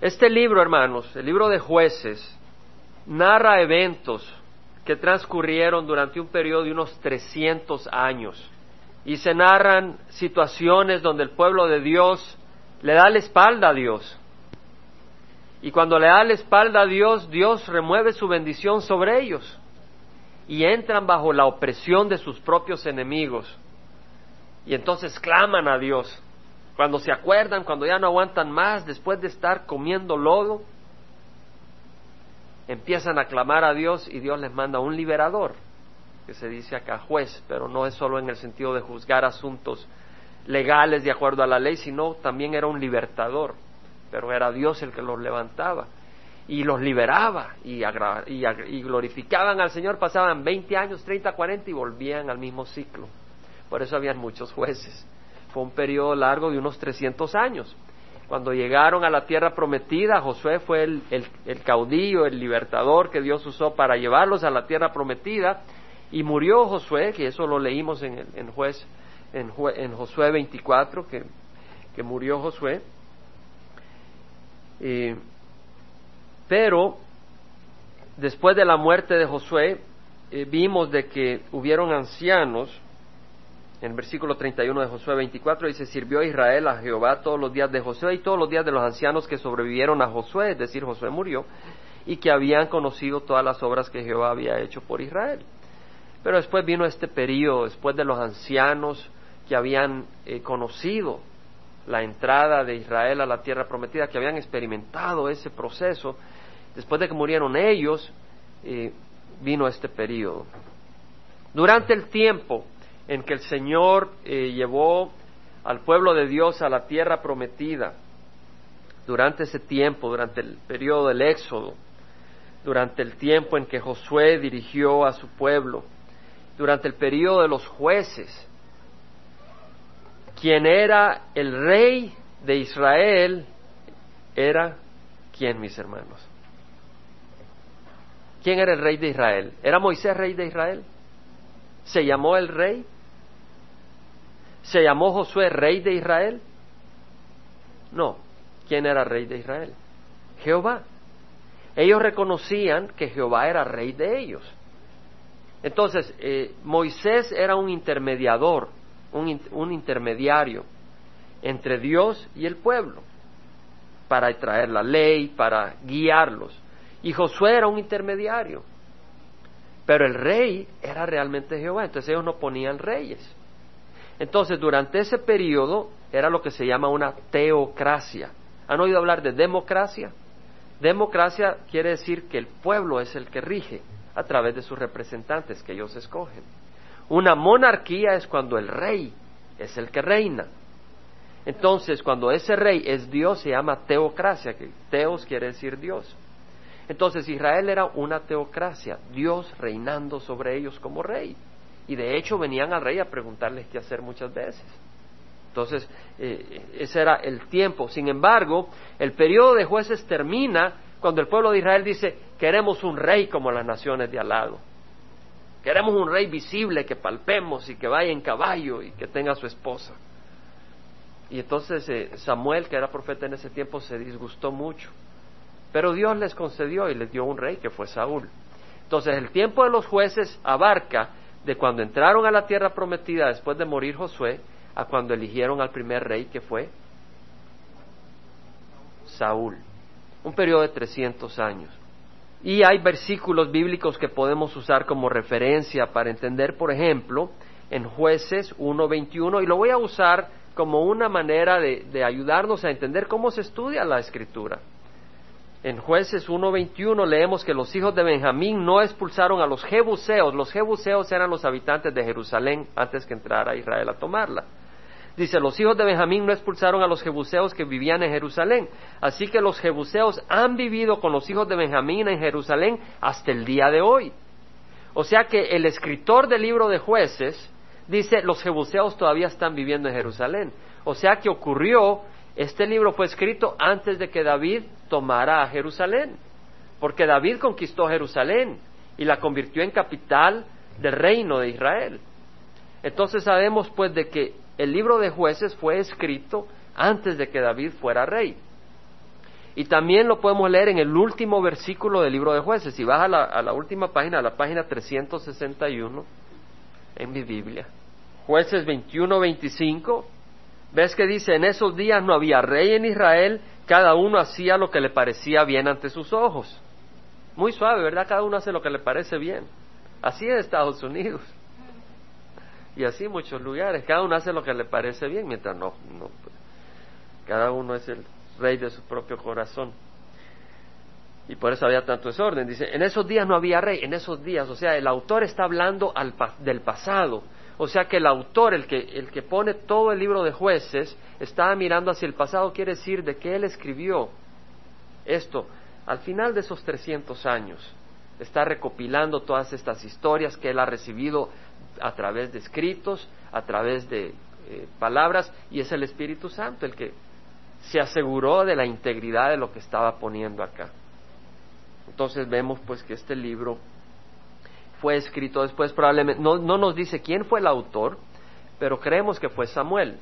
Este libro, hermanos, el libro de jueces, narra eventos que transcurrieron durante un periodo de unos 300 años y se narran situaciones donde el pueblo de Dios le da la espalda a Dios. Y cuando le da la espalda a Dios, Dios remueve su bendición sobre ellos y entran bajo la opresión de sus propios enemigos. Y entonces claman a Dios cuando se acuerdan, cuando ya no aguantan más, después de estar comiendo lodo, empiezan a clamar a Dios y Dios les manda un liberador, que se dice acá juez, pero no es solo en el sentido de juzgar asuntos legales de acuerdo a la ley, sino también era un libertador, pero era Dios el que los levantaba y los liberaba y, y, glorificaban al Señor, pasaban 20 años, 30, 40 y volvían al mismo ciclo. Por eso habían muchos jueces. Fue un periodo largo de unos 300 años. Cuando llegaron a la tierra prometida, Josué fue el, caudillo, el libertador que Dios usó para llevarlos a la tierra prometida. Y murió Josué, que eso lo leímos en, en, juez, en, en, Josué 24, que, que murió Josué. pero después de la muerte de Josué, eh, vimos de que hubieron ancianos en el versículo 31 de Josué 24 dice, sirvió Israel a Jehová todos los días de Josué y todos los días de los ancianos que sobrevivieron a Josué, es decir, Josué murió, y que habían conocido todas las obras que Jehová había hecho por Israel. Pero después vino este periodo, después de los ancianos que habían eh, conocido la entrada de Israel a la tierra prometida, que habían experimentado ese proceso, después de que murieron ellos, eh, vino este periodo. Durante el tiempo en que el Señor eh, llevó al pueblo de Dios a la tierra prometida, durante ese tiempo, durante el periodo del Éxodo, durante el tiempo en que Josué dirigió a su pueblo, durante el periodo de los jueces, quien era el rey de Israel era quién, mis hermanos. ¿Quién era el rey de Israel? ¿Era Moisés rey de Israel? ¿Se llamó el rey? ¿Se llamó Josué rey de Israel? No. ¿Quién era rey de Israel? Jehová. Ellos reconocían que Jehová era rey de ellos. Entonces, eh, Moisés era un intermediador, un, un intermediario entre Dios y el pueblo, para traer la ley, para guiarlos. Y Josué era un intermediario. Pero el rey era realmente Jehová, entonces ellos no ponían reyes. Entonces, durante ese periodo era lo que se llama una teocracia. ¿Han oído hablar de democracia? Democracia quiere decir que el pueblo es el que rige a través de sus representantes que ellos escogen. Una monarquía es cuando el rey es el que reina. Entonces, cuando ese rey es Dios, se llama teocracia, que teos quiere decir Dios. Entonces, Israel era una teocracia, Dios reinando sobre ellos como rey y de hecho venían al rey a preguntarles qué hacer muchas veces. Entonces, eh, ese era el tiempo. Sin embargo, el periodo de jueces termina cuando el pueblo de Israel dice, queremos un rey como las naciones de al lado. Queremos un rey visible que palpemos y que vaya en caballo y que tenga su esposa. Y entonces eh, Samuel, que era profeta en ese tiempo, se disgustó mucho. Pero Dios les concedió y les dio un rey que fue Saúl. Entonces el tiempo de los jueces abarca de cuando entraron a la tierra prometida después de morir Josué a cuando eligieron al primer rey que fue Saúl. Un periodo de 300 años. Y hay versículos bíblicos que podemos usar como referencia para entender, por ejemplo, en jueces 1.21, y lo voy a usar como una manera de, de ayudarnos a entender cómo se estudia la escritura. En jueces 1.21 leemos que los hijos de Benjamín no expulsaron a los jebuseos. Los jebuseos eran los habitantes de Jerusalén antes que entrara Israel a tomarla. Dice, los hijos de Benjamín no expulsaron a los jebuseos que vivían en Jerusalén. Así que los jebuseos han vivido con los hijos de Benjamín en Jerusalén hasta el día de hoy. O sea que el escritor del libro de jueces dice, los jebuseos todavía están viviendo en Jerusalén. O sea que ocurrió este libro fue escrito antes de que David tomara a Jerusalén, porque David conquistó Jerusalén y la convirtió en capital del reino de Israel. Entonces sabemos pues de que el libro de jueces fue escrito antes de que David fuera rey. Y también lo podemos leer en el último versículo del libro de jueces. Si vas a la, a la última página, a la página 361 en mi Biblia, jueces 21-25, ves que dice, en esos días no había rey en Israel, cada uno hacía lo que le parecía bien ante sus ojos. Muy suave, ¿verdad? Cada uno hace lo que le parece bien. Así en Estados Unidos. Y así muchos lugares. Cada uno hace lo que le parece bien, mientras no, no pues, cada uno es el rey de su propio corazón. Y por eso había tanto desorden. Dice, en esos días no había rey, en esos días, o sea, el autor está hablando al, del pasado. O sea que el autor, el que, el que pone todo el libro de jueces, estaba mirando hacia el pasado, quiere decir de que él escribió esto al final de esos 300 años. Está recopilando todas estas historias que él ha recibido a través de escritos, a través de eh, palabras, y es el Espíritu Santo el que se aseguró de la integridad de lo que estaba poniendo acá. Entonces vemos pues que este libro fue escrito después probablemente, no, no nos dice quién fue el autor, pero creemos que fue Samuel,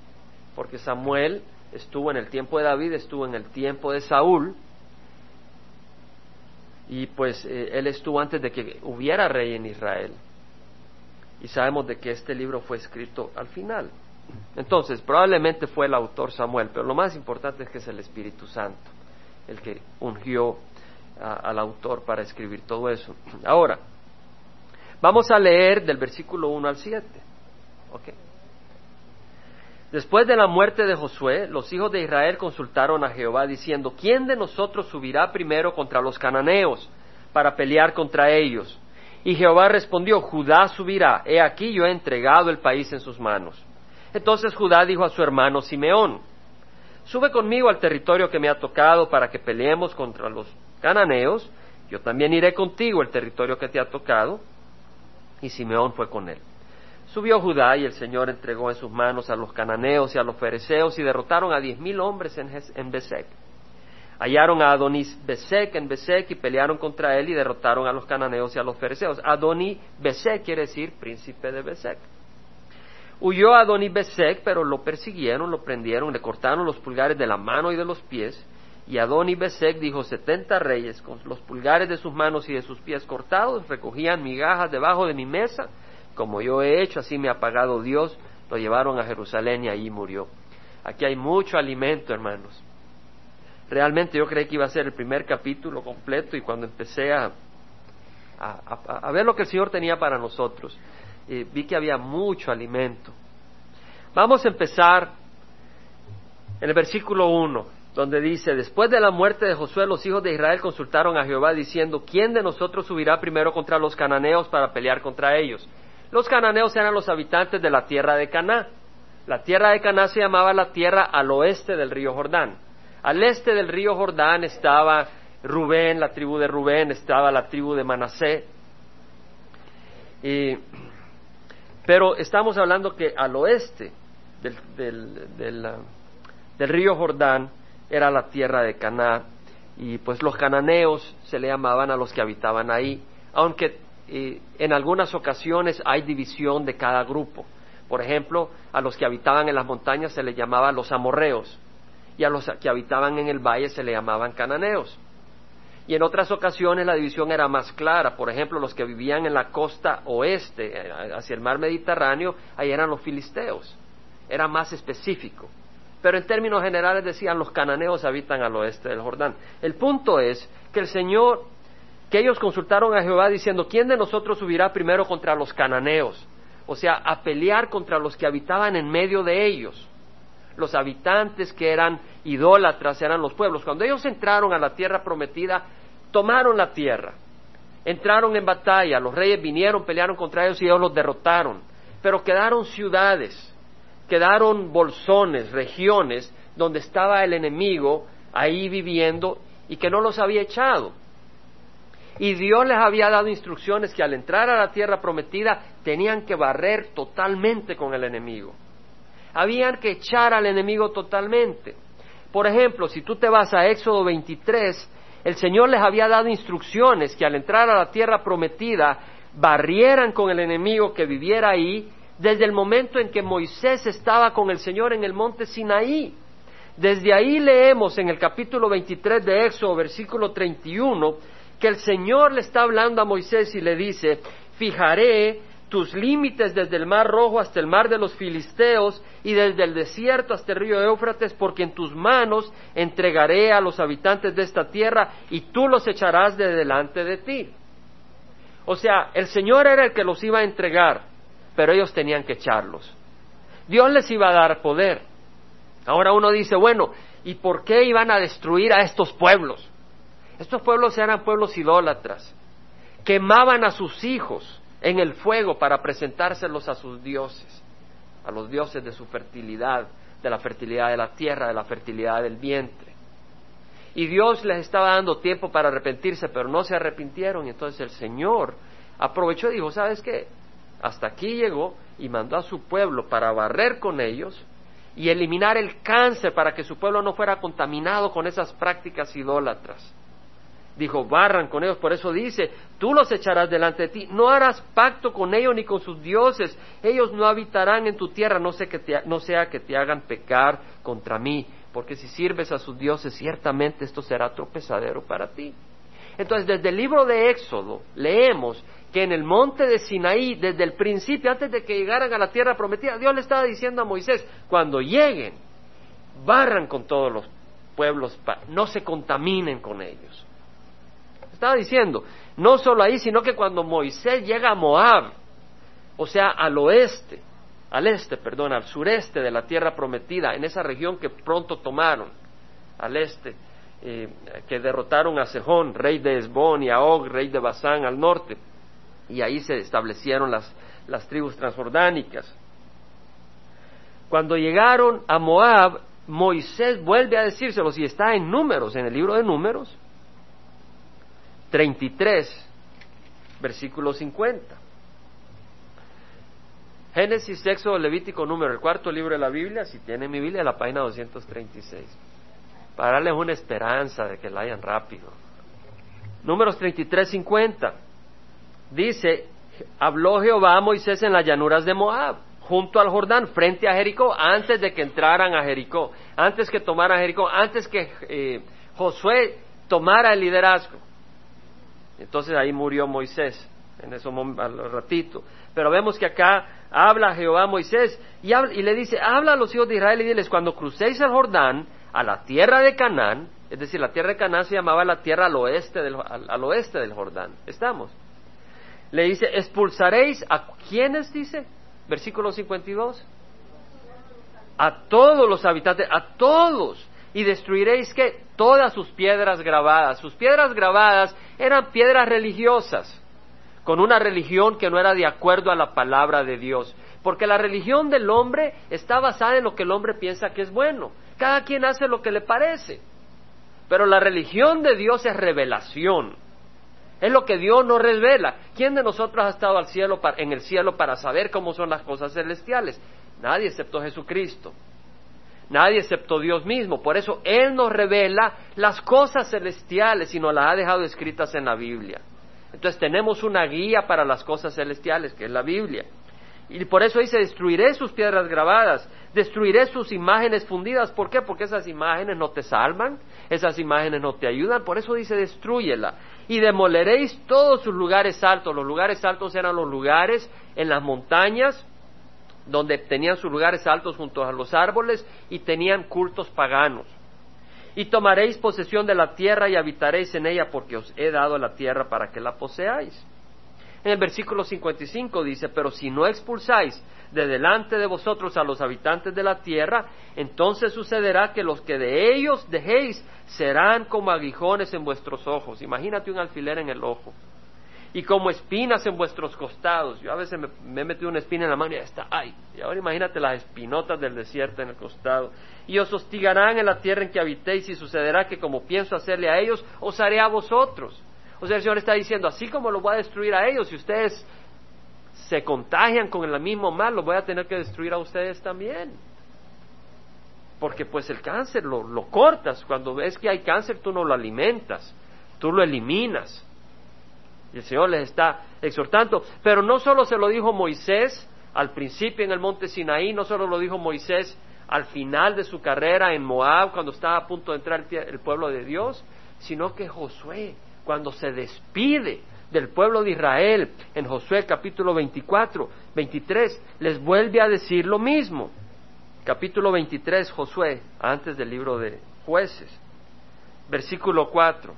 porque Samuel estuvo en el tiempo de David, estuvo en el tiempo de Saúl, y pues eh, él estuvo antes de que hubiera rey en Israel. Y sabemos de que este libro fue escrito al final. Entonces, probablemente fue el autor Samuel, pero lo más importante es que es el Espíritu Santo el que ungió al autor para escribir todo eso. Ahora, vamos a leer del versículo 1 al 7. Después de la muerte de Josué, los hijos de Israel consultaron a Jehová diciendo, ¿quién de nosotros subirá primero contra los cananeos para pelear contra ellos? Y Jehová respondió, Judá subirá, he aquí yo he entregado el país en sus manos. Entonces Judá dijo a su hermano Simeón, sube conmigo al territorio que me ha tocado para que peleemos contra los cananeos, yo también iré contigo al territorio que te ha tocado. Y Simeón fue con él. Subió Judá y el Señor entregó en sus manos a los cananeos y a los fereceos y derrotaron a diez mil hombres en, en Besek. Hallaron a Adonis Besek en Besek y pelearon contra él y derrotaron a los cananeos y a los fereceos. Adonis Besek quiere decir príncipe de Besek. Huyó Adonis Besek, pero lo persiguieron, lo prendieron, le cortaron los pulgares de la mano y de los pies. Y Adoni Besek dijo, setenta reyes con los pulgares de sus manos y de sus pies cortados recogían migajas debajo de mi mesa, como yo he hecho, así me ha pagado Dios. Lo llevaron a Jerusalén y allí murió. Aquí hay mucho alimento, hermanos. Realmente yo creí que iba a ser el primer capítulo completo y cuando empecé a, a, ver lo que el Señor tenía para nosotros, eh, vi que había mucho alimento. Vamos a empezar en el versículo 1, donde dice, después de la muerte de Josué, los hijos de Israel consultaron a Jehová diciendo, ¿quién de nosotros subirá primero contra los cananeos para pelear contra ellos? Los cananeos eran los habitantes de la tierra de Caná. La tierra de Caná se llamaba la tierra al oeste del río Jordán. Al este del río Jordán estaba Rubén, la tribu de Rubén, estaba la tribu de Manasé. pero estamos hablando que al oeste del, río Jordán era la tierra de Caná y pues los cananeos se le llamaban a los que habitaban ahí, aunque eh, en algunas ocasiones hay división de cada grupo. Por ejemplo, a los que habitaban en las montañas se les llamaba los amorreos, y a los que habitaban en el valle se le llamaban cananeos. Y en otras ocasiones la división era más clara. Por ejemplo, los que vivían en la costa oeste, eh, hacia el mar Mediterráneo, ahí eran los filisteos. Era más específico. Pero en términos generales decían los cananeos habitan al oeste del Jordán. El punto es que el Señor, que ellos consultaron a Jehová diciendo, ¿quién de nosotros subirá primero contra los cananeos? O sea, a pelear contra los que habitaban en medio de ellos los habitantes que eran idólatras eran los pueblos. Cuando ellos entraron a la tierra prometida, tomaron la tierra, entraron en batalla, los reyes vinieron, pelearon contra ellos y ellos los derrotaron. Pero quedaron ciudades, quedaron bolsones, regiones donde estaba el enemigo ahí viviendo y que no los había echado. Y Dios les había dado instrucciones que al entrar a la tierra prometida tenían que barrer totalmente con el enemigo habían que echar al enemigo totalmente. Por ejemplo, si tú te vas a Éxodo 23, el Señor les había dado instrucciones que al entrar a la tierra prometida barrieran con el enemigo que viviera ahí desde el momento en que Moisés estaba con el Señor en el monte Sinaí. Desde ahí leemos en el capítulo 23 de Éxodo, versículo 31, que el Señor le está hablando a Moisés y le dice, fijaré tus límites desde el mar rojo hasta el mar de los filisteos y desde el desierto hasta el río Éufrates, porque en tus manos entregaré a los habitantes de esta tierra y tú los echarás de delante de ti. O sea, el Señor era el que los iba a entregar, pero ellos tenían que echarlos. Dios les iba a dar poder. Ahora uno dice, bueno, ¿y por qué iban a destruir a estos pueblos? Estos pueblos eran pueblos idólatras. Quemaban a sus hijos en el fuego para presentárselos a sus dioses, a los dioses de su fertilidad, de la fertilidad de la tierra, de la fertilidad del vientre. Y Dios les estaba dando tiempo para arrepentirse, pero no se arrepintieron. Entonces el Señor aprovechó y dijo, ¿sabes qué? Hasta aquí llegó y mandó a su pueblo para barrer con ellos y eliminar el cáncer para que su pueblo no fuera contaminado con esas prácticas idólatras. Dijo, barran con ellos, por eso dice, tú los echarás delante de ti, no harás pacto con ellos ni con sus dioses, ellos no habitarán en tu tierra, no, que no sea que te hagan pecar contra mí, porque si sirves a sus dioses, ciertamente esto será tropezadero para ti. Entonces, desde el libro de Éxodo leemos que en el monte de Sinaí, desde el principio, antes de que llegaran a la tierra prometida, Dios le estaba diciendo a Moisés, cuando lleguen, barran con todos los pueblos, no se contaminen con ellos. Estaba diciendo, no solo ahí, sino que cuando Moisés llega a Moab, o sea, al oeste, al este, perdón, al sureste de la tierra prometida, en esa región que pronto tomaron, al este, eh, que derrotaron a Sejón, rey de Esbón, y a Og, rey de Basán, al norte y ahí se establecieron las, las tribus transjordánicas. Cuando llegaron a Moab, Moisés vuelve a decírselo, si está en números, en el libro de números, 33, versículo 50. Génesis, Sexo, Levítico, número, el cuarto libro de la Biblia, si tiene mi Biblia, la página 236. Para darles una esperanza de que la hayan rápido. Números 33, 50 dice, habló Jehová a Moisés en las llanuras de Moab, junto al Jordán, frente a Jericó, antes de que entraran a Jericó, antes que tomaran Jericó, antes que eh, Josué tomara el liderazgo. Entonces ahí murió Moisés, en ese ratito. Pero vemos que acá habla Jehová a Moisés y, y, le dice, habla a los hijos de Israel y diles, cuando crucéis el Jordán a la tierra de Canaán, es decir, la tierra de Canaán se llamaba la tierra al oeste del, al oeste del Jordán. ¿Estamos? le dice, expulsaréis a quienes, dice, versículo 52, a todos los habitantes, a todos, y destruiréis que todas sus piedras grabadas. Sus piedras grabadas eran piedras religiosas, con una religión que no era de acuerdo a la palabra de Dios. Porque la religión del hombre está basada en lo que el hombre piensa que es bueno. Cada quien hace lo que le parece. Pero la religión de Dios es revelación. Es lo que Dios nos revela. ¿Quién de nosotros ha estado al cielo en el cielo para saber cómo son las cosas celestiales? Nadie excepto Jesucristo. Nadie excepto Dios mismo. Por eso Él nos revela las cosas celestiales y nos las ha dejado escritas en la Biblia. Entonces tenemos una guía para las cosas celestiales, que es la Biblia. Y por eso dice, destruiré sus piedras grabadas, destruiré sus imágenes fundidas. ¿Por qué? Porque esas imágenes no te salvan, esas imágenes no te ayudan. Por eso dice, destruyela y demoleréis todos sus lugares altos. Los lugares altos eran los lugares en las montañas donde tenían sus lugares altos junto a los árboles y tenían cultos paganos. Y tomaréis posesión de la tierra y habitaréis en ella porque os he dado la tierra para que la poseáis. En el versículo 55 dice, pero si no expulsáis de delante de vosotros a los habitantes de la tierra, entonces sucederá que los que de ellos dejéis serán como aguijones en vuestros ojos. Imagínate un alfiler en el ojo. Y como espinas en vuestros costados. Yo a veces me, he metido una espina en la mano y ya está, ay. Y ahora imagínate las espinotas del desierto en el costado. Y os hostigarán en la tierra en que habitéis y sucederá que como pienso hacerle a ellos, os haré a vosotros. O sea, el Señor está diciendo, así como lo voy a destruir a ellos, si ustedes se contagian con el mismo mal, lo voy a tener que destruir a ustedes también. Porque pues el cáncer lo, lo cortas, cuando ves que hay cáncer tú no lo alimentas, tú lo eliminas. Y el Señor les está exhortando. Pero no solo se lo dijo Moisés al principio en el monte Sinaí, no solo lo dijo Moisés al final de su carrera en Moab, cuando estaba a punto de entrar el pueblo de Dios, sino que Josué, cuando se despide del pueblo de Israel en Josué capítulo 24, 23, les vuelve a decir lo mismo. Capítulo 23, Josué, antes del libro de jueces, versículo 4.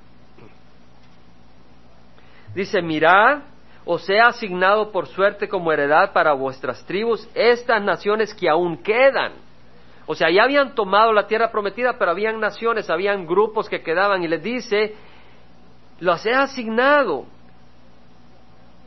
Dice, mirad, os he asignado por suerte como heredad para vuestras tribus estas naciones que aún quedan. O sea, ya habían tomado la tierra prometida, pero habían naciones, habían grupos que quedaban y les dice, los he asignado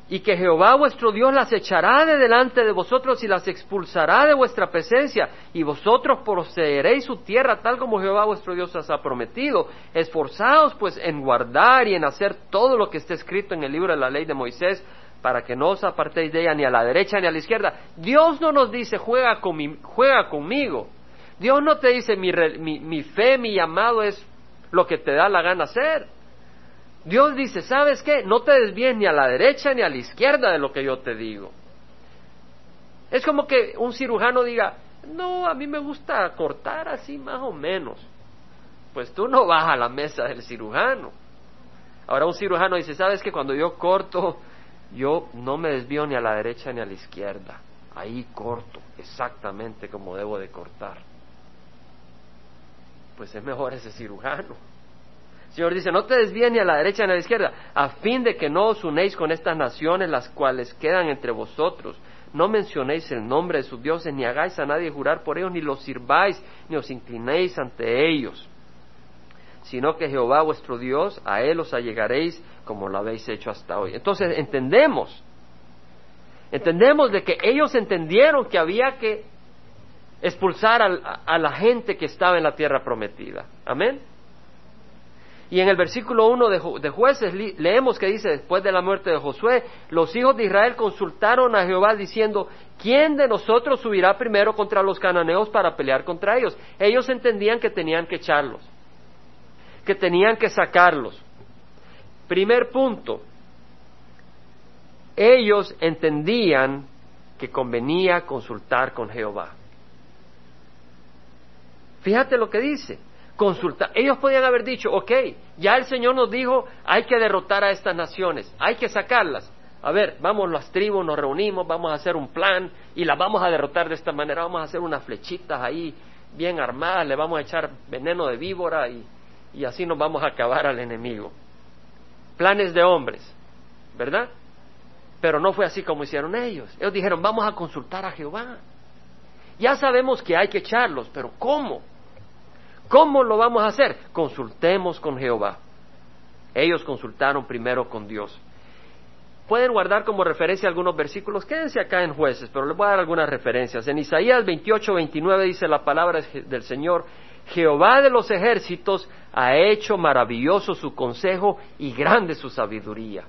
y que Jehová vuestro Dios las echará de delante de vosotros y las expulsará de vuestra presencia, y vosotros poseeréis su tierra tal como Jehová vuestro Dios os ha prometido. Esforzaos pues en guardar y en hacer todo lo que está escrito en el libro de la ley de Moisés, para que no os apartéis de ella ni a la derecha ni a la izquierda. Dios no nos dice juega, juega conmigo. Dios no te dice mi, mi, mi fe, mi llamado es lo que te da la gana hacer. Dios dice, ¿sabes qué? No te desvíes ni a la derecha ni a la izquierda de lo que yo te digo. Es como que un cirujano diga, no, a mí me gusta cortar así más o menos. Pues tú no vas a la mesa del cirujano. Ahora un cirujano dice, ¿sabes qué? Cuando yo corto, yo no me desvío ni a la derecha ni a la izquierda. Ahí corto, exactamente como debo de cortar. Pues es mejor ese cirujano. Señor dice, no te desvíes ni a la derecha ni a la izquierda, a fin de que no os unéis con estas naciones las cuales quedan entre vosotros. No mencionéis el nombre de sus dioses, ni hagáis a nadie jurar por ellos, ni los sirváis, ni os inclinéis ante ellos. Sino que Jehová vuestro Dios, a Él os allegaréis como lo habéis hecho hasta hoy. Entonces entendemos, entendemos de que ellos entendieron que había que expulsar a la gente que estaba en la tierra prometida. Amén. Y en el versículo 1 de, jueces leemos que dice, después de la muerte de Josué, los hijos de Israel consultaron a Jehová diciendo, ¿quién de nosotros subirá primero contra los cananeos para pelear contra ellos? Ellos entendían que tenían que echarlos, que tenían que sacarlos. Primer punto, ellos entendían que convenía consultar con Jehová. Fíjate lo que dice, consultar. Ellos podían haber dicho, ok, ya el Señor nos dijo, hay que derrotar a estas naciones, hay que sacarlas. A ver, vamos las tribus, nos reunimos, vamos a hacer un plan y las vamos a derrotar de esta manera, vamos a hacer unas flechitas ahí bien armadas, le vamos a echar veneno de víbora y, y así nos vamos a acabar al enemigo. Planes de hombres, ¿verdad? Pero no fue así como hicieron ellos. Ellos dijeron, vamos a consultar a Jehová. Ya sabemos que hay que echarlos, pero ¿cómo? ¿Cómo lo vamos a hacer? Consultemos con Jehová. Ellos consultaron primero con Dios. Pueden guardar como referencia algunos versículos. Quédense acá en jueces, pero les voy a dar algunas referencias. En Isaías 28, 29 dice la palabra del Señor, Jehová de los ejércitos ha hecho maravilloso su consejo y grande su sabiduría.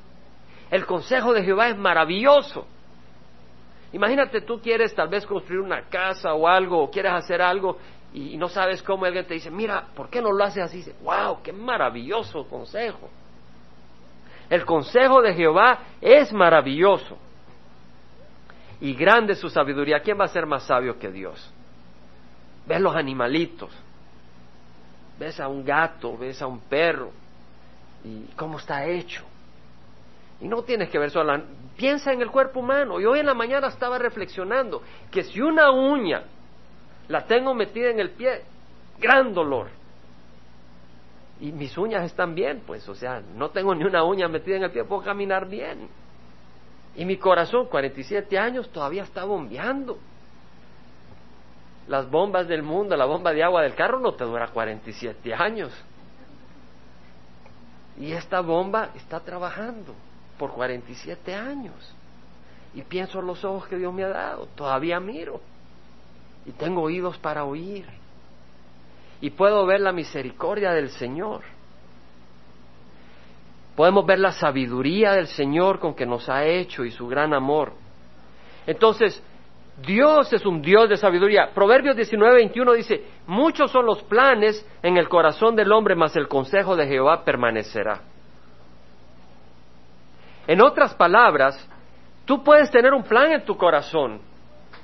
El consejo de Jehová es maravilloso. Imagínate tú quieres tal vez construir una casa o algo, o quieres hacer algo y, no sabes cómo alguien te dice, mira, ¿por qué no lo haces así? Dice, wow, qué maravilloso consejo. El consejo de Jehová es maravilloso y grande su sabiduría. ¿Quién va a ser más sabio que Dios? Ves los animalitos, ves a un gato, ves a un perro y cómo está hecho. Y no tienes que ver solo, piensa en el cuerpo humano. Y hoy en la mañana estaba reflexionando que si una uña la tengo metida en el pie, gran dolor. Y mis uñas están bien, pues, o sea, no tengo ni una uña metida en el pie, puedo caminar bien. Y mi corazón, 47 años, todavía está bombeando. Las bombas del mundo, la bomba de agua del carro no te dura 47 años. Y esta bomba está trabajando por 47 años. Y pienso en los ojos que Dios me ha dado, todavía miro y tengo oídos para oír y puedo ver la misericordia del Señor. Podemos ver la sabiduría del Señor con que nos ha hecho y su gran amor. Entonces, Dios es un Dios de sabiduría. Proverbios 19, 21 dice, muchos son los planes en el corazón del hombre, mas el consejo de Jehová permanecerá. En otras palabras, tú puedes tener un plan en tu corazón,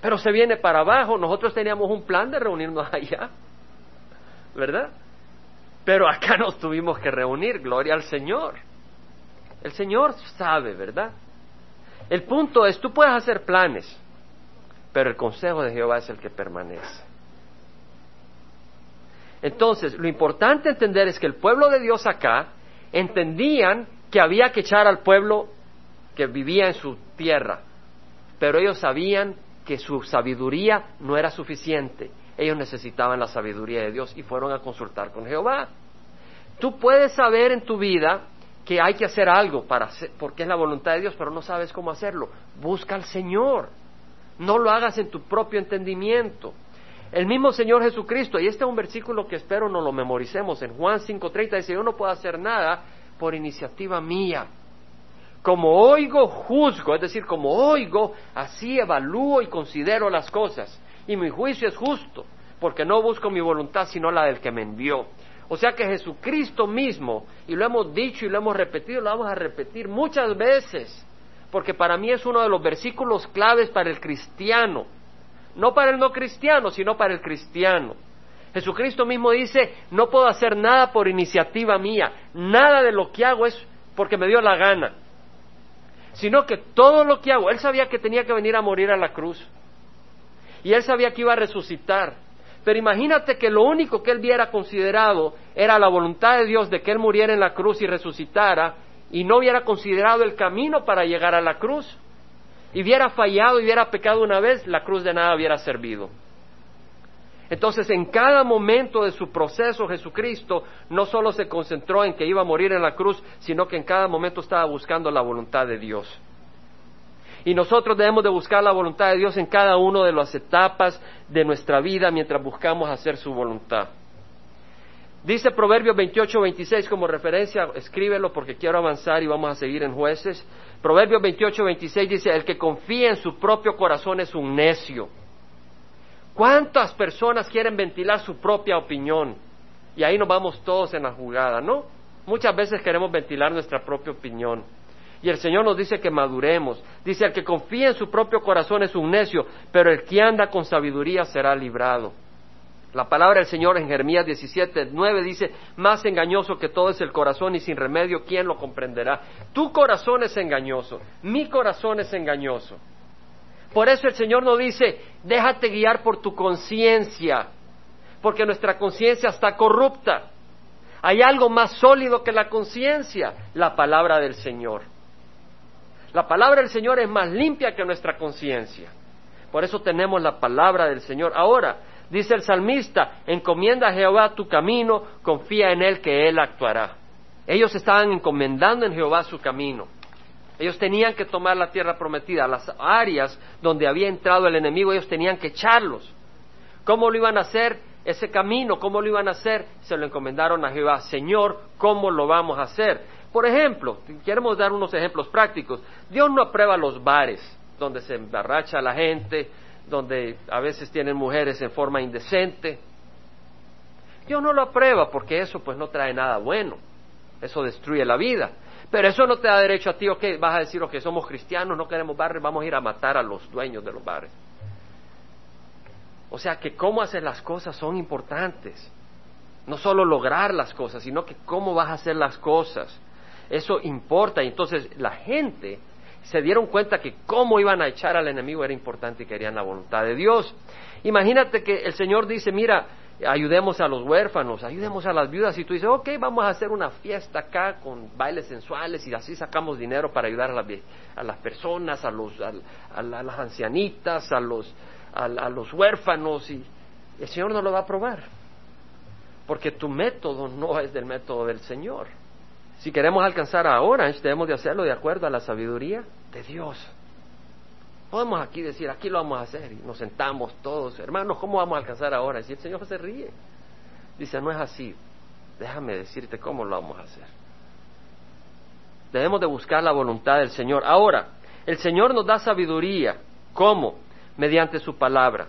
pero se viene para abajo. Nosotros teníamos un plan de reunirnos allá, ¿verdad? Pero acá nos tuvimos que reunir, gloria al Señor. El Señor sabe, ¿verdad? El punto es, tú puedes hacer planes, pero el consejo de Jehová es el que permanece. Entonces, lo importante entender es que el pueblo de Dios acá entendían que había que echar al pueblo que vivía en su tierra, pero ellos sabían que su sabiduría no era suficiente. Ellos necesitaban la sabiduría de Dios y fueron a consultar con Jehová. Tú puedes saber en tu vida que hay que hacer algo para porque es la voluntad de Dios, pero no sabes cómo hacerlo. Busca al Señor. No lo hagas en tu propio entendimiento. El mismo Señor Jesucristo, y este es un versículo que espero no lo memoricemos, en Juan 5:30 dice, yo no puedo hacer nada por iniciativa mía. Como oigo, juzgo, es decir, como oigo, así evalúo y considero las cosas. Y mi juicio es justo, porque no busco mi voluntad, sino la del que me envió. O sea que Jesucristo mismo, y lo hemos dicho y lo hemos repetido, lo vamos a repetir muchas veces, porque para mí es uno de los versículos claves para el cristiano, no para el no cristiano, sino para el cristiano. Jesucristo mismo dice, no puedo hacer nada por iniciativa mía, nada de lo que hago es porque me dio la gana, sino que todo lo que hago, él sabía que tenía que venir a morir a la cruz, y él sabía que iba a resucitar, pero imagínate que lo único que él hubiera considerado era la voluntad de Dios de que él muriera en la cruz y resucitara y no hubiera considerado el camino para llegar a la cruz. Y hubiera fallado y hubiera pecado una vez, la cruz de nada hubiera servido. Entonces, en cada momento de su proceso, Jesucristo no solo se concentró en que iba a morir en la cruz, sino que en cada momento estaba buscando la voluntad de Dios. Y nosotros debemos de buscar la voluntad de Dios en cada una de las etapas de nuestra vida mientras buscamos hacer su voluntad. Dice Proverbios 28, 26 como referencia, escríbelo porque quiero avanzar y vamos a seguir en jueces. Proverbios 28, 26 dice, el que confía en su propio corazón es un necio. ¿Cuántas personas quieren ventilar su propia opinión? Y ahí nos vamos todos en la jugada, ¿no? Muchas veces queremos ventilar nuestra propia opinión. Y el Señor nos dice que maduremos. Dice, el que confía en su propio corazón es un necio, pero el que anda con sabiduría será librado. La palabra del Señor en Jeremías 17, 9 dice, más engañoso que todo es el corazón y sin remedio, ¿quién lo comprenderá? Tu corazón es engañoso, mi corazón es engañoso. Por eso el Señor nos dice, déjate guiar por tu conciencia, porque nuestra conciencia está corrupta. Hay algo más sólido que la conciencia, la palabra del Señor. La palabra del Señor es más limpia que nuestra conciencia. Por eso tenemos la palabra del Señor. Ahora, dice el salmista, encomienda a Jehová tu camino, confía en Él que Él actuará. Ellos estaban encomendando en Jehová su camino. Ellos tenían que tomar la tierra prometida, las áreas donde había entrado el enemigo, ellos tenían que echarlos. ¿Cómo lo iban a hacer? Ese camino, ¿cómo lo iban a hacer? Se lo encomendaron a Jehová. Señor, ¿cómo lo vamos a hacer? Por ejemplo, queremos dar unos ejemplos prácticos. Dios no aprueba los bares donde se embarracha la gente, donde a veces tienen mujeres en forma indecente. Dios no lo aprueba porque eso pues no trae nada bueno. Eso destruye la vida. Pero eso no te da derecho a ti, ok, vas a decir, que somos cristianos, no queremos bares, vamos a ir a matar a los dueños de los bares. O sea que cómo hacer las cosas son importantes. No solo lograr las cosas, sino que cómo vas a hacer las cosas. Eso importa. Y entonces la gente se dieron cuenta que cómo iban a echar al enemigo era importante y querían la voluntad de Dios. Imagínate que el Señor dice, mira, ayudemos a los huérfanos, ayudemos a las viudas, y tú dices, ok, vamos a hacer una fiesta acá con bailes sensuales y así sacamos dinero para ayudar a, a las personas, a, los, a, las ancianitas, a los, a, los huérfanos, y el Señor no lo va a aprobar, porque tu método no es del método del Señor. Si queremos alcanzar a Orange, debemos de hacerlo de acuerdo a la sabiduría de Dios. Podemos aquí decir, aquí lo vamos a hacer, y nos sentamos todos, hermanos, ¿cómo vamos a alcanzar a Orange? Y el Señor se ríe. Dice, no es así, déjame decirte cómo lo vamos a hacer. Debemos de buscar la voluntad del Señor. Ahora, el Señor nos da sabiduría. ¿Cómo? Mediante su palabra.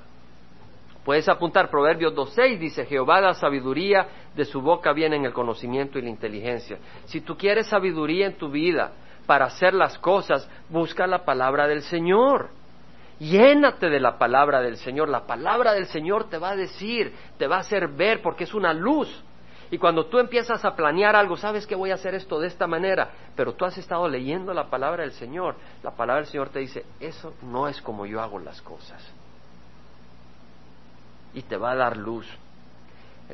Puedes apuntar Proverbios 2.6, dice, Jehová da sabiduría, de su boca vienen el conocimiento y la inteligencia. Si tú quieres sabiduría en tu vida para hacer las cosas, busca la palabra del Señor. Llénate de la palabra del Señor. La palabra del Señor te va a decir, te va a hacer ver porque es una luz. Y cuando tú empiezas a planear algo, sabes que voy a hacer esto de esta manera, pero tú has estado leyendo la palabra del Señor. La palabra del Señor te dice, eso no es como yo hago las cosas. Y te va a dar luz.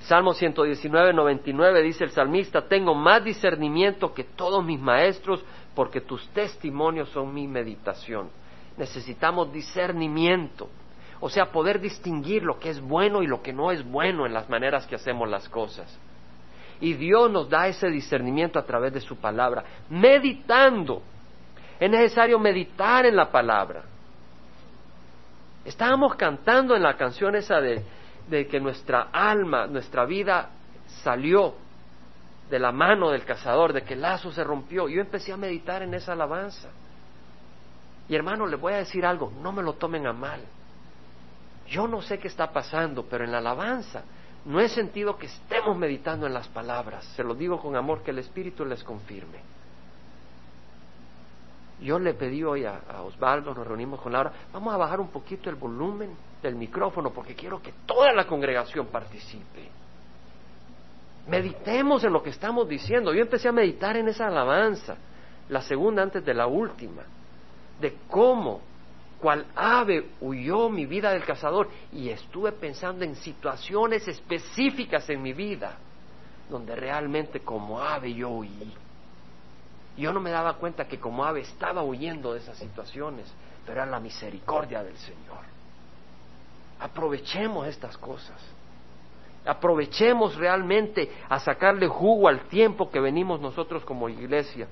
Salmo 119, 99 dice el salmista, tengo más discernimiento que todos mis maestros porque tus testimonios son mi meditación. Necesitamos discernimiento, o sea, poder distinguir lo que es bueno y lo que no es bueno en las maneras que hacemos las cosas. Y Dios nos da ese discernimiento a través de su palabra, meditando. Es necesario meditar en la palabra. Estábamos cantando en la canción esa de, de que nuestra alma, nuestra vida salió de la mano del cazador, de que el lazo se rompió. Yo empecé a meditar en esa alabanza. Y hermano, le voy a decir algo, no me lo tomen a mal. Yo no sé qué está pasando, pero en la alabanza no he sentido que estemos meditando en las palabras. Se lo digo con amor, que el Espíritu les confirme. Yo le pedí hoy a, Osvaldo, nos reunimos con Laura, vamos a bajar un poquito el volumen del micrófono porque quiero que toda la congregación participe. Meditemos en lo que estamos diciendo. Yo empecé a meditar en esa alabanza, la segunda antes de la última, de cómo cual ave huyó mi vida del cazador y estuve pensando en situaciones específicas en mi vida donde realmente como ave yo huí. Yo no me daba cuenta que como ave estaba huyendo de esas situaciones, pero era la misericordia del Señor. Aprovechemos estas cosas. Aprovechemos realmente a sacarle jugo al tiempo que venimos nosotros como iglesia.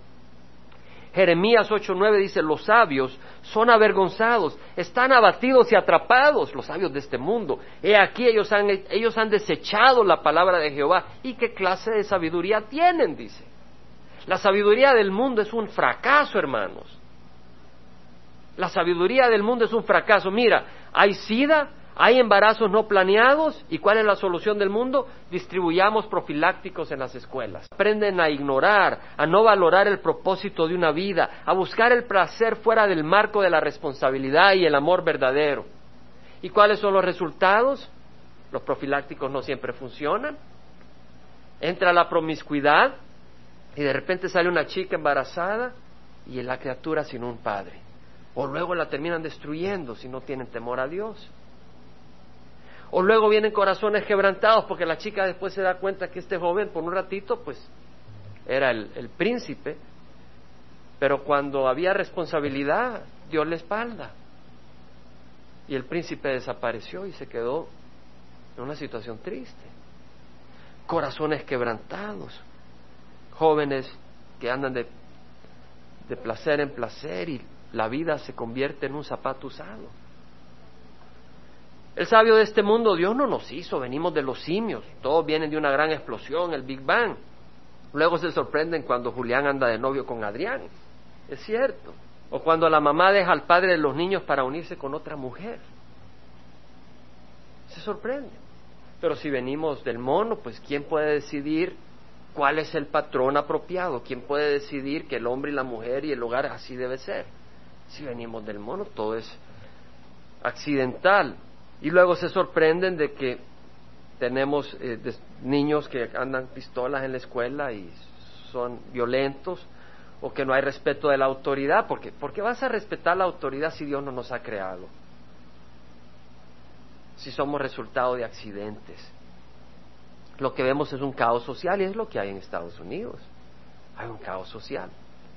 Jeremías 8:9 dice, los sabios son avergonzados, están abatidos y atrapados, los sabios de este mundo. He aquí ellos han, ellos han desechado la palabra de Jehová. ¿Y qué clase de sabiduría tienen? Dice. La sabiduría del mundo es un fracaso, hermanos. La sabiduría del mundo es un fracaso. Mira, hay sida, hay embarazos no planeados y ¿cuál es la solución del mundo? Distribuyamos profilácticos en las escuelas. Aprenden a ignorar, a no valorar el propósito de una vida, a buscar el placer fuera del marco de la responsabilidad y el amor verdadero. ¿Y cuáles son los resultados? Los profilácticos no siempre funcionan. Entra la promiscuidad y de repente sale una chica embarazada y la criatura sin un padre. O luego la terminan destruyendo si no tienen temor a Dios. O luego vienen corazones quebrantados porque la chica después se da cuenta que este joven por un ratito pues era el, príncipe, pero cuando había responsabilidad dio la espalda. Y el príncipe desapareció y se quedó en una situación triste. Corazones quebrantados, jóvenes que andan de, de placer en placer y la vida se convierte en un zapato usado. El sabio de este mundo, Dios no nos hizo, venimos de los simios, todos vienen de una gran explosión, el Big Bang. Luego se sorprenden cuando Julián anda de novio con Adrián, es cierto. O cuando la mamá deja al padre de los niños para unirse con otra mujer. Se sorprende. Pero si venimos del mono, pues ¿quién puede decidir cuál es el patrón apropiado? ¿Quién puede decidir que el hombre y la mujer y el hogar así debe ser? Si venimos del mono, todo es accidental. Y luego se sorprenden de que tenemos eh, niños que andan pistolas en la escuela y son violentos o que no hay respeto de la autoridad. porque ¿Por qué vas a respetar la autoridad si Dios no nos ha creado? Si somos resultado de accidentes. Lo que vemos es un caos social y es lo que hay en Estados Unidos. Hay un caos social.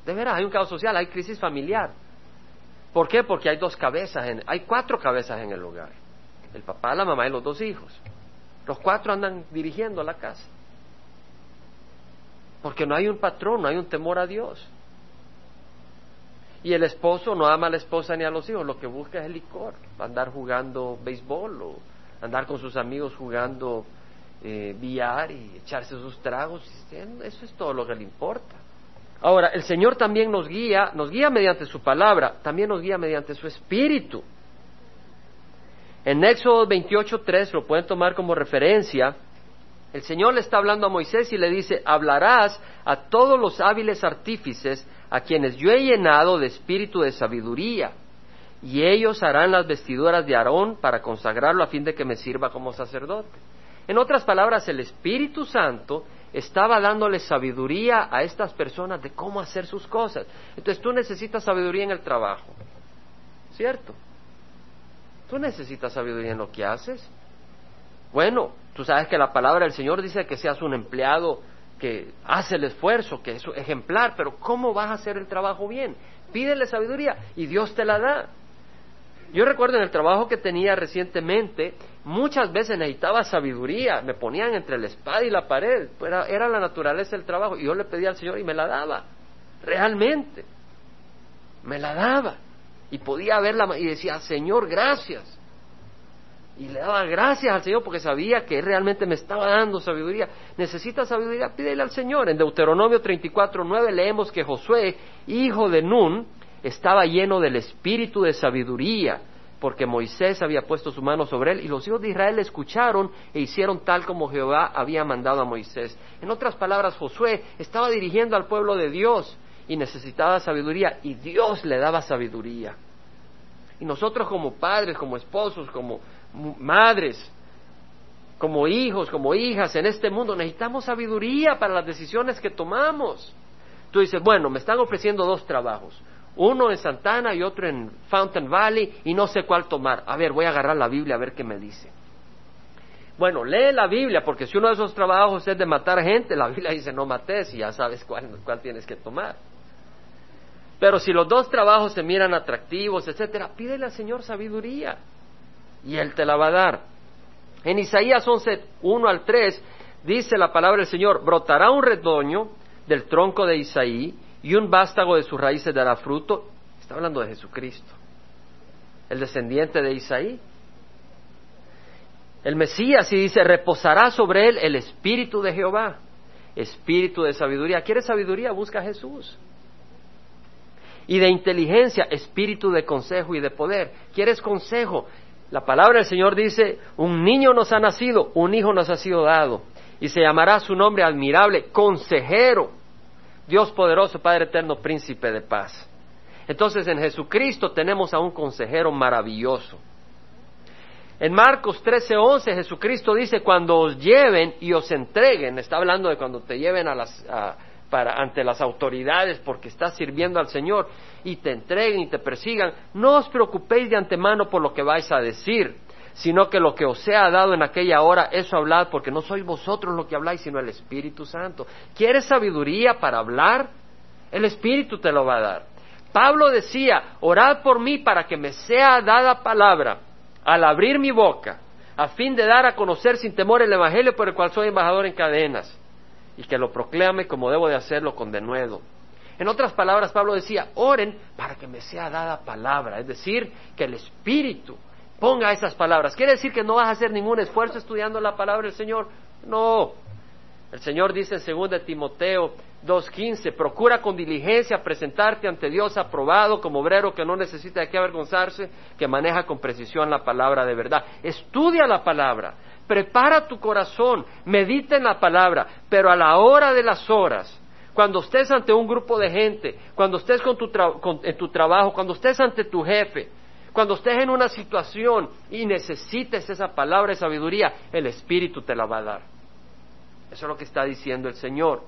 De veras, hay un caos social, hay crisis familiar. ¿Por qué? Porque hay dos cabezas, en, hay cuatro cabezas en el hogar el papá, la mamá y los dos hijos. Los cuatro andan dirigiendo la casa. Porque no hay un patrón, no hay un temor a Dios. Y el esposo no ama a la esposa ni a los hijos, lo que busca es el licor, andar jugando béisbol o andar con sus amigos jugando eh, VR y echarse sus tragos. Eso es todo lo que le importa. Ahora, el Señor también nos guía, nos guía mediante su palabra, también nos guía mediante su espíritu. En Éxodo 28.3 lo pueden tomar como referencia. El Señor le está hablando a Moisés y le dice, hablarás a todos los hábiles artífices a quienes yo he llenado de espíritu de sabiduría y ellos harán las vestiduras de Aarón para consagrarlo a fin de que me sirva como sacerdote. En otras palabras, el Espíritu Santo estaba dándole sabiduría a estas personas de cómo hacer sus cosas. Entonces tú necesitas sabiduría en el trabajo, ¿cierto? Tú necesitas sabiduría en lo que haces. Bueno, tú sabes que la palabra del Señor dice que seas un empleado que hace el esfuerzo, que es ejemplar, pero ¿cómo vas a hacer el trabajo bien? Pídele sabiduría y Dios te la da. Yo recuerdo en el trabajo que tenía recientemente, muchas veces necesitaba sabiduría, me ponían entre la espada y la pared, era, era la naturaleza del trabajo, y yo le pedía al Señor y me la daba, realmente, me la daba, y podía verla y decía, Señor, gracias, y le daba gracias al Señor porque sabía que realmente me estaba dando sabiduría. Necesita sabiduría, pídele al Señor. En Deuteronomio 34, 9 leemos que Josué, hijo de Nun, estaba lleno del espíritu de sabiduría, porque Moisés había puesto su mano sobre él y los hijos de Israel le escucharon e hicieron tal como Jehová había mandado a Moisés. En otras palabras, Josué estaba dirigiendo al pueblo de Dios y necesitaba sabiduría y Dios le daba sabiduría. Y nosotros como padres, como esposos, como madres, como hijos, como hijas en este mundo, necesitamos sabiduría para las decisiones que tomamos. Tú dices, bueno, me están ofreciendo dos trabajos uno en Santana y otro en Fountain Valley y no sé cuál tomar. A ver, voy a agarrar la Biblia a ver qué me dice. Bueno, lee la Biblia, porque si uno de esos trabajos es de matar gente, la Biblia dice no mates y ya sabes cuál, cuál tienes que tomar. Pero si los dos trabajos se miran atractivos, etcétera, pídele al Señor sabiduría y Él te la va a dar. En Isaías 11, 1 al 3, dice la palabra del Señor, brotará un retoño del tronco de Isaí y un vástago de sus raíces dará fruto. Está hablando de Jesucristo, el descendiente de Isaí. El Mesías, y dice, reposará sobre él el espíritu de Jehová, espíritu de sabiduría. ¿Quieres sabiduría? Busca a Jesús. Y de inteligencia, espíritu de consejo y de poder. ¿Quieres consejo? La palabra del Señor dice, un niño nos ha nacido, un hijo nos ha sido dado, y se llamará su nombre admirable, consejero, Dios poderoso, Padre eterno, príncipe de paz. Entonces en Jesucristo tenemos a un consejero maravilloso. En Marcos 13:11 Jesucristo dice, cuando os lleven y os entreguen, está hablando de cuando te lleven a las, para, ante las autoridades porque estás sirviendo al Señor y te entreguen y te persigan, no os preocupéis de antemano por lo que vais a decir sino que lo que os sea dado en aquella hora, eso hablad, porque no sois vosotros lo que habláis, sino el Espíritu Santo. ¿Quieres sabiduría para hablar? El Espíritu te lo va a dar. Pablo decía, orad por mí para que me sea dada palabra al abrir mi boca, a fin de dar a conocer sin temor el Evangelio por el cual soy embajador en cadenas, y que lo proclame como debo de hacerlo con denuedo. En otras palabras, Pablo decía, oren para que me sea dada palabra, es decir, que el Espíritu ponga esas palabras. ¿Quiere decir que no vas a hacer ningún esfuerzo estudiando la palabra del Señor? No. El Señor dice en 2 Timoteo 2.15, procura con diligencia presentarte ante Dios aprobado como obrero que no necesita de qué avergonzarse, que maneja con precisión la palabra de verdad. Estudia la palabra, prepara tu corazón, medita en la palabra, pero a la hora de las horas, cuando estés ante un grupo de gente, cuando estés con tu en tu trabajo, cuando estés ante tu jefe, cuando estés en una situación y necesites esa palabra de sabiduría, el Espíritu te la va a dar. Eso es lo que está diciendo el Señor.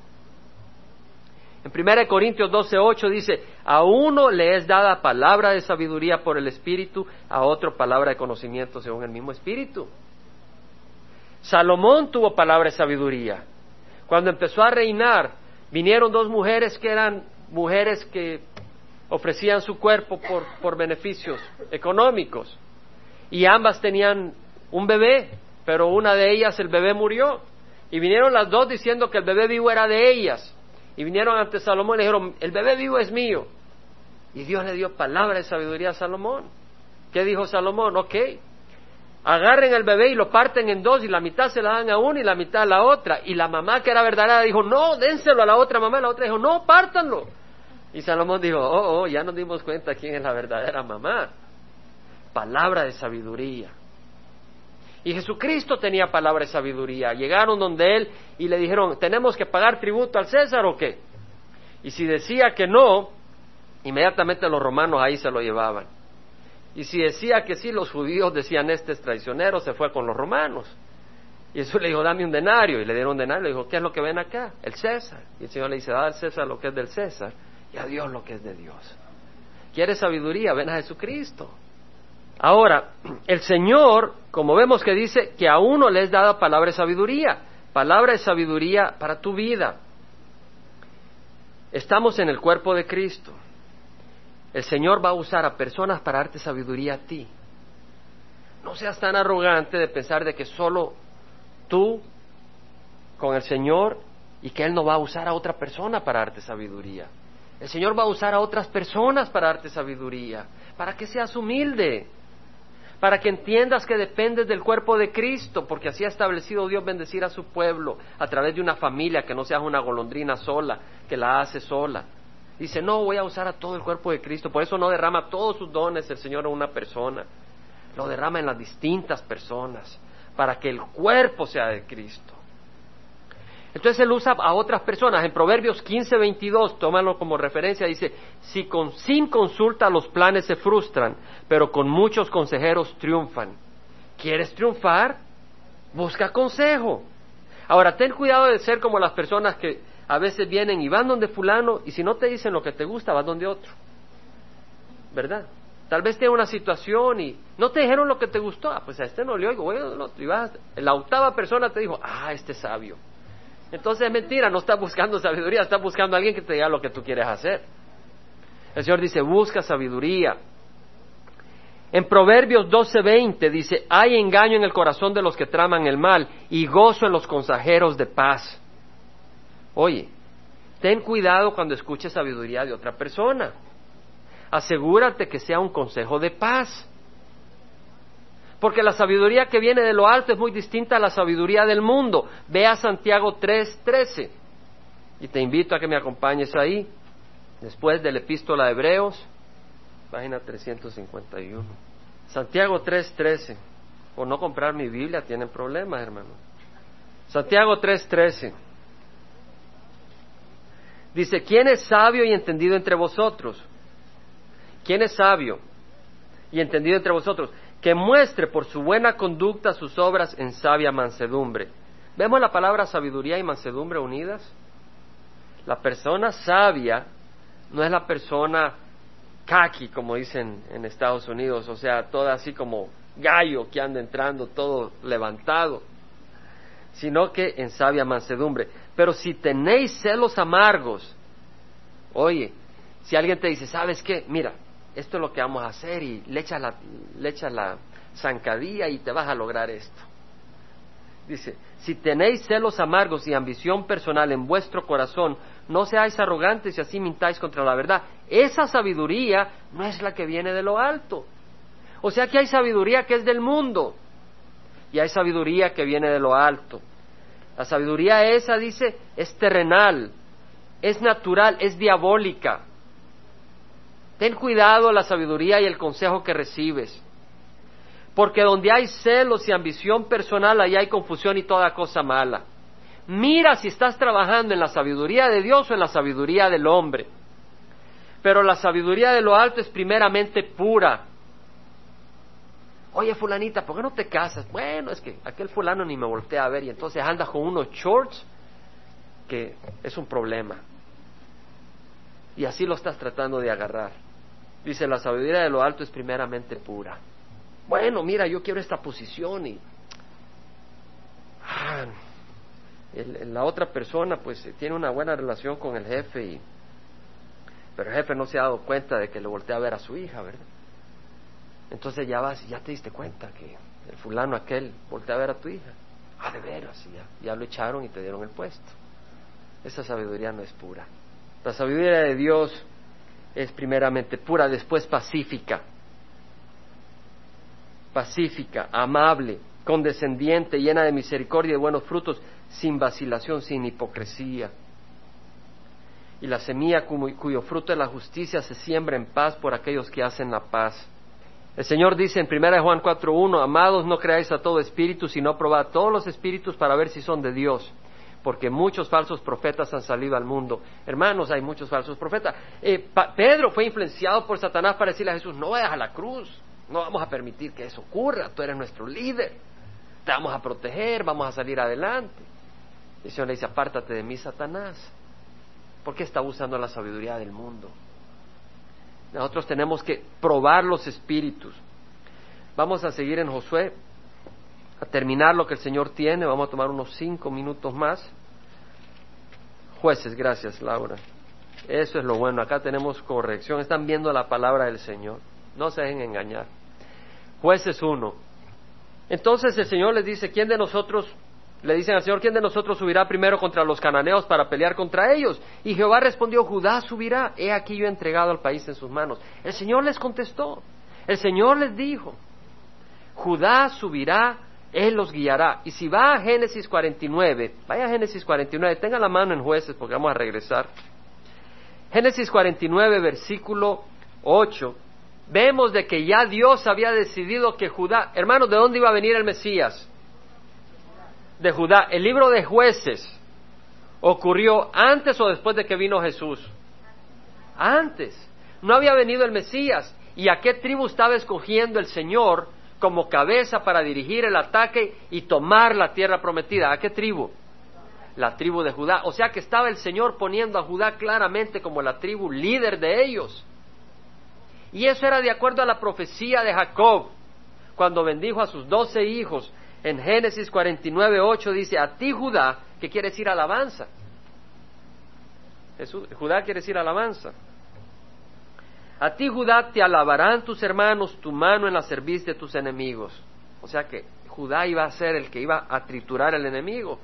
En 1 Corintios 12:8 dice, a uno le es dada palabra de sabiduría por el Espíritu, a otro palabra de conocimiento según el mismo Espíritu. Salomón tuvo palabra de sabiduría. Cuando empezó a reinar, vinieron dos mujeres que eran mujeres que ofrecían su cuerpo por, por beneficios económicos. Y ambas tenían un bebé, pero una de ellas el bebé murió. Y vinieron las dos diciendo que el bebé vivo era de ellas. Y vinieron ante Salomón y le dijeron, el bebé vivo es mío. Y Dios le dio palabra de sabiduría a Salomón. ¿Qué dijo Salomón? Ok, agarren el bebé y lo parten en dos y la mitad se la dan a una y la mitad a la otra. Y la mamá que era verdadera dijo, no, dénselo a la otra mamá. La otra dijo, no, pártanlo. Y Salomón dijo, oh, oh, ya nos dimos cuenta quién es la verdadera mamá. Palabra de sabiduría. Y Jesucristo tenía palabra de sabiduría. Llegaron donde él y le dijeron, ¿tenemos que pagar tributo al César o qué? Y si decía que no, inmediatamente los romanos ahí se lo llevaban. Y si decía que sí, los judíos decían, este es traicionero, se fue con los romanos. Y Jesús le dijo, dame un denario. Y le dieron un denario. Le dijo, ¿qué es lo que ven acá? El César. Y el Señor le dice, da al César lo que es del César y a Dios lo que es de Dios. ¿Quieres sabiduría? Ven a Jesucristo. Ahora, el Señor, como vemos que dice que a uno le es dada palabra de sabiduría, palabra de sabiduría para tu vida. Estamos en el cuerpo de Cristo. El Señor va a usar a personas para darte sabiduría a ti. No seas tan arrogante de pensar de que solo tú con el Señor y que Él no va a usar a otra persona para darte sabiduría. El Señor va a usar a otras personas para darte sabiduría, para que seas humilde, para que entiendas que dependes del cuerpo de Cristo, porque así ha establecido Dios bendecir a su pueblo a través de una familia, que no seas una golondrina sola, que la hace sola. Dice, no, voy a usar a todo el cuerpo de Cristo, por eso no derrama todos sus dones el Señor a una persona, lo derrama en las distintas personas, para que el cuerpo sea de Cristo. Entonces él usa a otras personas. En Proverbios 15, 22, tómalo como referencia, dice, si con, sin consulta los planes se frustran, pero con muchos consejeros triunfan. ¿Quieres triunfar? Busca consejo. Ahora, ten cuidado de ser como las personas que a veces vienen y van donde fulano y si no te dicen lo que te gusta, vas donde otro. ¿Verdad? Tal vez tiene una situación y no te dijeron lo que te gustó, ah, pues a este no le oigo, voy a otro. Y vas, la octava persona te dijo, ah, este es sabio. Entonces es mentira, no estás buscando sabiduría, estás buscando a alguien que te diga lo que tú quieres hacer. El Señor dice, busca sabiduría. En Proverbios 12:20 dice, hay engaño en el corazón de los que traman el mal y gozo en los consejeros de paz. Oye, ten cuidado cuando escuches sabiduría de otra persona. Asegúrate que sea un consejo de paz. Porque la sabiduría que viene de lo alto es muy distinta a la sabiduría del mundo. Ve a Santiago 3:13. Y te invito a que me acompañes ahí, después de la epístola de Hebreos, página 351. Santiago 3:13. Por no comprar mi Biblia tienen problemas, hermano. Santiago 3:13. Dice, ¿quién es sabio y entendido entre vosotros? ¿Quién es sabio y entendido entre vosotros? Que muestre por su buena conducta sus obras en sabia mansedumbre. ¿Vemos la palabra sabiduría y mansedumbre unidas? La persona sabia no es la persona kaki, como dicen en Estados Unidos, o sea, toda así como gallo que anda entrando todo levantado, sino que en sabia mansedumbre. Pero si tenéis celos amargos, oye, si alguien te dice, ¿sabes qué? Mira, esto es lo que vamos a hacer y le echas la, le echas la zancadilla y te vas a lograr esto. Dice, si tenéis celos amargos y ambición personal en vuestro corazón, no seáis arrogantes y así mintáis contra la verdad. Esa sabiduría no es la que viene de lo alto. O sea que hay sabiduría que es del mundo y hay sabiduría que viene de lo alto. La sabiduría esa, dice, es terrenal, es natural, es diabólica. Ten cuidado la sabiduría y el consejo que recibes. Porque donde hay celos y ambición personal, ahí hay confusión y toda cosa mala. Mira si estás trabajando en la sabiduría de Dios o en la sabiduría del hombre. Pero la sabiduría de lo alto es primeramente pura, Oye, fulanita, ¿por qué no te casas? Bueno, es que aquel fulano ni me voltea a ver y entonces anda con unos shorts que es un problema. Y así lo estás tratando de agarrar. Dice, la sabiduría de lo alto es primeramente pura. Bueno, mira, yo quiero esta posición y... Ah, la otra persona pues tiene una buena relación con el jefe y... Pero el jefe no se ha dado cuenta de que le voltea a ver a su hija, ¿verdad? Entonces ya vas ya te diste cuenta que el fulano aquel voltea a ver a tu hija. Ah, de veras, ya, ya lo echaron y te dieron el puesto. Esa sabiduría no es pura. La sabiduría de Dios es primeramente pura, después pacífica. Pacífica, amable, condescendiente, llena de misericordia y buenos frutos, sin vacilación, sin hipocresía. Y la semilla cuyo fruto es la justicia se siembra en paz por aquellos que hacen la paz. El Señor dice en 1 Juan 4.1, amados, no creáis a todo espíritu, sino probad todos los espíritus para ver si son de Dios, porque muchos falsos profetas han salido al mundo. Hermanos, hay muchos falsos profetas. Eh, Pedro fue influenciado por Satanás para decirle a Jesús, no vayas a la cruz, No vamos a permitir que eso ocurra, tú eres nuestro líder, te vamos a proteger, vamos a salir adelante. Y el Señor le dice, apártate de mí, Satanás. ¿Por qué está usando la sabiduría del mundo? Nosotros tenemos que probar los espíritus. Vamos a seguir en Josué, a terminar lo que el Señor tiene. Vamos a tomar unos cinco minutos más. Jueces, gracias Laura. Eso es lo bueno. Acá tenemos corrección. Están viendo la palabra del Señor. No se dejen engañar. Jueces 1. Entonces el Señor les dice, ¿quién de nosotros, le dicen al Señor, ¿quién de nosotros subirá primero contra los cananeos para pelear contra ellos? Y Jehová respondió, Judá subirá, he aquí yo he entregado al país en sus manos. El Señor les contestó, el Señor les dijo, Judá subirá, Él los guiará. Y si va a Génesis 49, vaya a Génesis 49, tenga la mano en jueces porque vamos a regresar. Génesis 49, versículo 8 vemos de que ya Dios había decidido que Judá, hermanos, ¿de dónde iba a venir el Mesías? De Judá. El libro de jueces ocurrió antes o después de que vino Jesús. Antes. No había venido el Mesías. ¿Y a qué tribu estaba escogiendo el Señor como cabeza para dirigir el ataque y tomar la tierra prometida? ¿A qué tribu? La tribu de Judá. O sea que estaba el Señor poniendo a Judá claramente como la tribu líder de ellos. Y eso era de acuerdo a la profecía de Jacob, cuando bendijo a sus doce hijos. En Génesis 49, 8 dice, a ti Judá, que quiere decir alabanza. Judá quiere decir alabanza. A ti Judá te alabarán tus hermanos, tu mano en la cerviz de tus enemigos. O sea que Judá iba a ser el que iba a triturar al enemigo.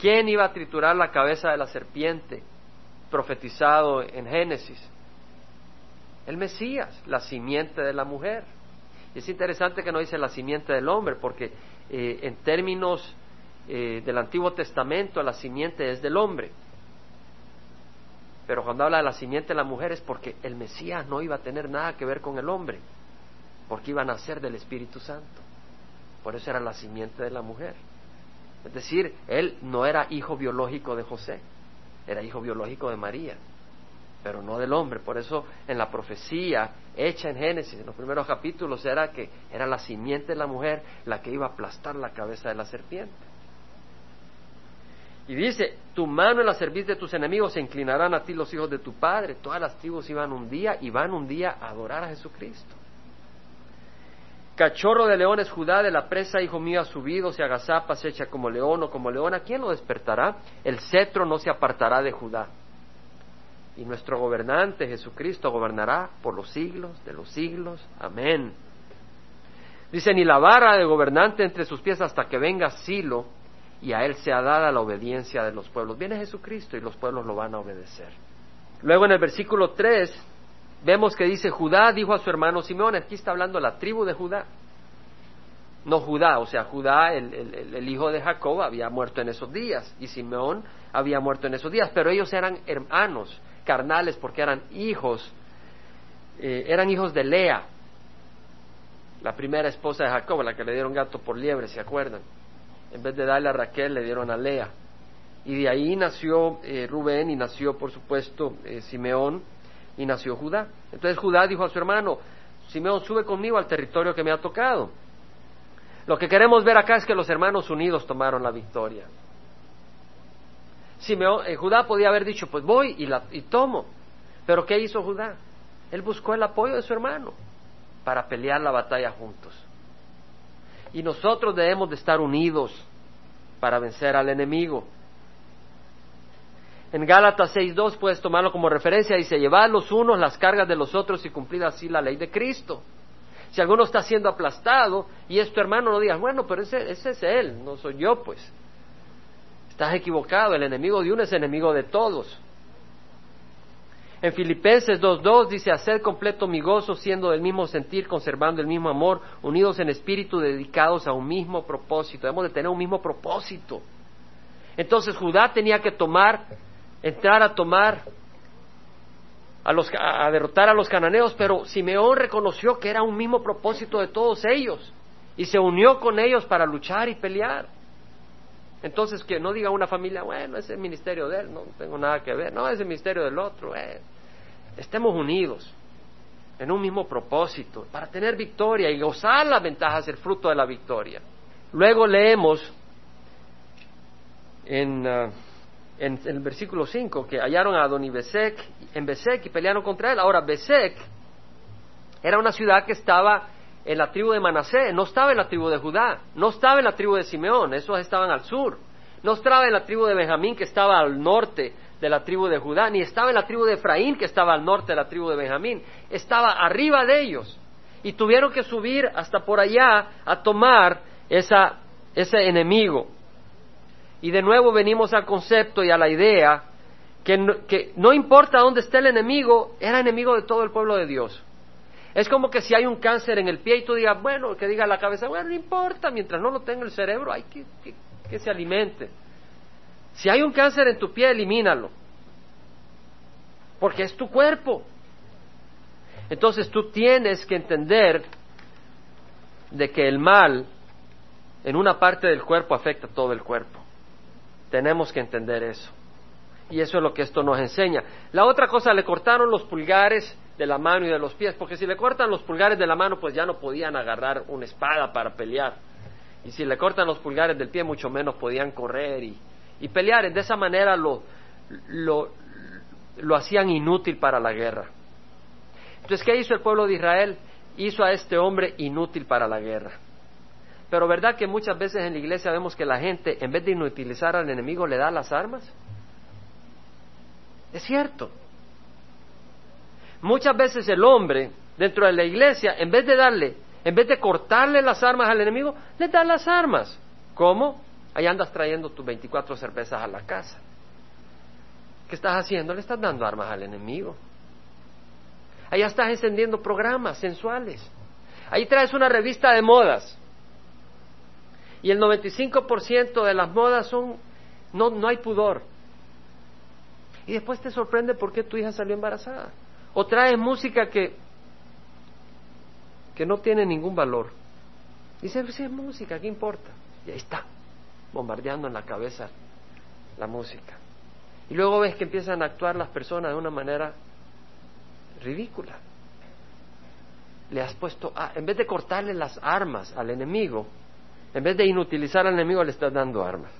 ¿Quién iba a triturar la cabeza de la serpiente? Profetizado en Génesis el Mesías, la simiente de la mujer. Y es interesante que no dice la simiente del hombre, porque eh, en términos eh, del Antiguo Testamento la simiente es del hombre. Pero cuando habla de la simiente de la mujer es porque el Mesías no iba a tener nada que ver con el hombre, porque iba a nacer del Espíritu Santo. Por eso era la simiente de la mujer. Es decir, él no era hijo biológico de José, era hijo biológico de María pero no del hombre. Por eso en la profecía hecha en Génesis, en los primeros capítulos, era que era la simiente de la mujer la que iba a aplastar la cabeza de la serpiente. Y dice, tu mano en la cerviz de tus enemigos se inclinarán a ti los hijos de tu padre. Todas las tribus iban un día y van un día a adorar a Jesucristo. Cachorro de leones Judá, de la presa, hijo mío, ha subido, se agazapa, se echa como león o como leona. ¿Quién lo despertará? El cetro no se apartará de Judá y nuestro gobernante Jesucristo gobernará por los siglos de los siglos. Amén. Dice, ni la vara de gobernante entre sus pies hasta que venga Silo y a él sea dada la obediencia de los pueblos. Viene Jesucristo y los pueblos lo van a obedecer. Luego en el versículo 3 vemos que dice, Judá dijo a su hermano Simeón, aquí está hablando la tribu de Judá. No Judá, o sea, Judá, el, hijo de Jacob, había muerto en esos días y Simeón había muerto en esos días, pero ellos eran hermanos carnales porque eran hijos, eh, eran hijos de Lea, la primera esposa de Jacob, la que le dieron gato por liebre, ¿se acuerdan? En vez de darle a Raquel, le dieron a Lea. Y de ahí nació eh, Rubén y nació, por supuesto, eh, Simeón y nació Judá. Entonces Judá dijo a su hermano, Simeón, sube conmigo al territorio que me ha tocado. Lo que queremos ver acá es que los hermanos unidos tomaron la victoria. Simeón, eh, Judá podía haber dicho, pues voy y, y tomo. Pero ¿qué hizo Judá? Él buscó el apoyo de su hermano para pelear la batalla juntos. Y nosotros debemos de estar unidos para vencer al enemigo. En Gálatas 6.2 puedes tomarlo como referencia, dice, llevad los unos las cargas de los otros y cumplir así la ley de Cristo. Si alguno está siendo aplastado y es tu hermano, no digas, bueno, pero ese, ese es él, no soy yo, pues. Estás equivocado, el enemigo de uno es enemigo de todos. En Filipenses 2.2 dice, hacer completo mi gozo siendo del mismo sentir, conservando el mismo amor, unidos en espíritu, dedicados a un mismo propósito. Debemos de tener un mismo propósito. Entonces Judá tenía que tomar, entrar a tomar, a, los, a derrotar a los cananeos, pero Simeón reconoció que era un mismo propósito de todos ellos y se unió con ellos para luchar y pelear. Entonces, que no diga una familia, bueno, ese es el ministerio de él, no tengo nada que ver, no, es el ministerio del otro. Eh. Estemos unidos. en un mismo propósito, para tener victoria y gozar las ventajas, el fruto de la victoria. Luego leemos en, uh, en, el versículo 5 que hallaron a Adoni Besek en Besek y pelearon contra él. Ahora, Besek era una ciudad que estaba en la tribu de Manasé, no estaba en la tribu de Judá, no estaba en la tribu de Simeón, esos estaban al sur, no estaba en la tribu de Benjamín que estaba al norte de la tribu de Judá, ni estaba en la tribu de Efraín que estaba al norte de la tribu de Benjamín, estaba arriba de ellos y tuvieron que subir hasta por allá a tomar esa, ese enemigo. Y de nuevo venimos al concepto y a la idea que no, que no importa dónde esté el enemigo, era enemigo de todo el pueblo de Dios. Es como que si hay un cáncer en el pie y tú digas, bueno, que diga la cabeza, bueno, no importa, mientras no lo tenga el cerebro, hay que, que, que se alimente. Si hay un cáncer en tu pie, elimínalo. Porque es tu cuerpo. Entonces tú tienes que entender de que el mal en una parte del cuerpo afecta a todo el cuerpo. Tenemos que entender eso. Y eso es lo que esto nos enseña. La otra cosa, le cortaron los pulgares de la mano y de los pies, porque si le cortan los pulgares de la mano, pues ya no podían agarrar una espada para pelear. Y si le cortan los pulgares del pie, mucho menos podían correr y, pelear. De esa manera lo, lo, lo hacían inútil para la guerra. Entonces, ¿qué hizo el pueblo de Israel? Hizo a este hombre inútil para la guerra. Pero ¿verdad que muchas veces en la iglesia vemos que la gente, en vez de inutilizar al enemigo, le da las armas? Es cierto. Muchas veces el hombre dentro de la iglesia, en vez de darle, en vez de cortarle las armas al enemigo, le da las armas. ¿Cómo? Ahí andas trayendo tus 24 cervezas a la casa. ¿Qué estás haciendo? Le estás dando armas al enemigo. Allá estás encendiendo programas sensuales. Ahí traes una revista de modas. Y el 95% de las modas son, no, no hay pudor. Y después te sorprende por qué tu hija salió embarazada. O traes música que, que no tiene ningún valor. Y dices, pues es música, ¿qué importa? Y ahí está, bombardeando en la cabeza la música. Y luego ves que empiezan a actuar las personas de una manera ridícula. Le has puesto, en vez de cortarle las armas al enemigo, en vez de inutilizar al enemigo, le estás dando armas.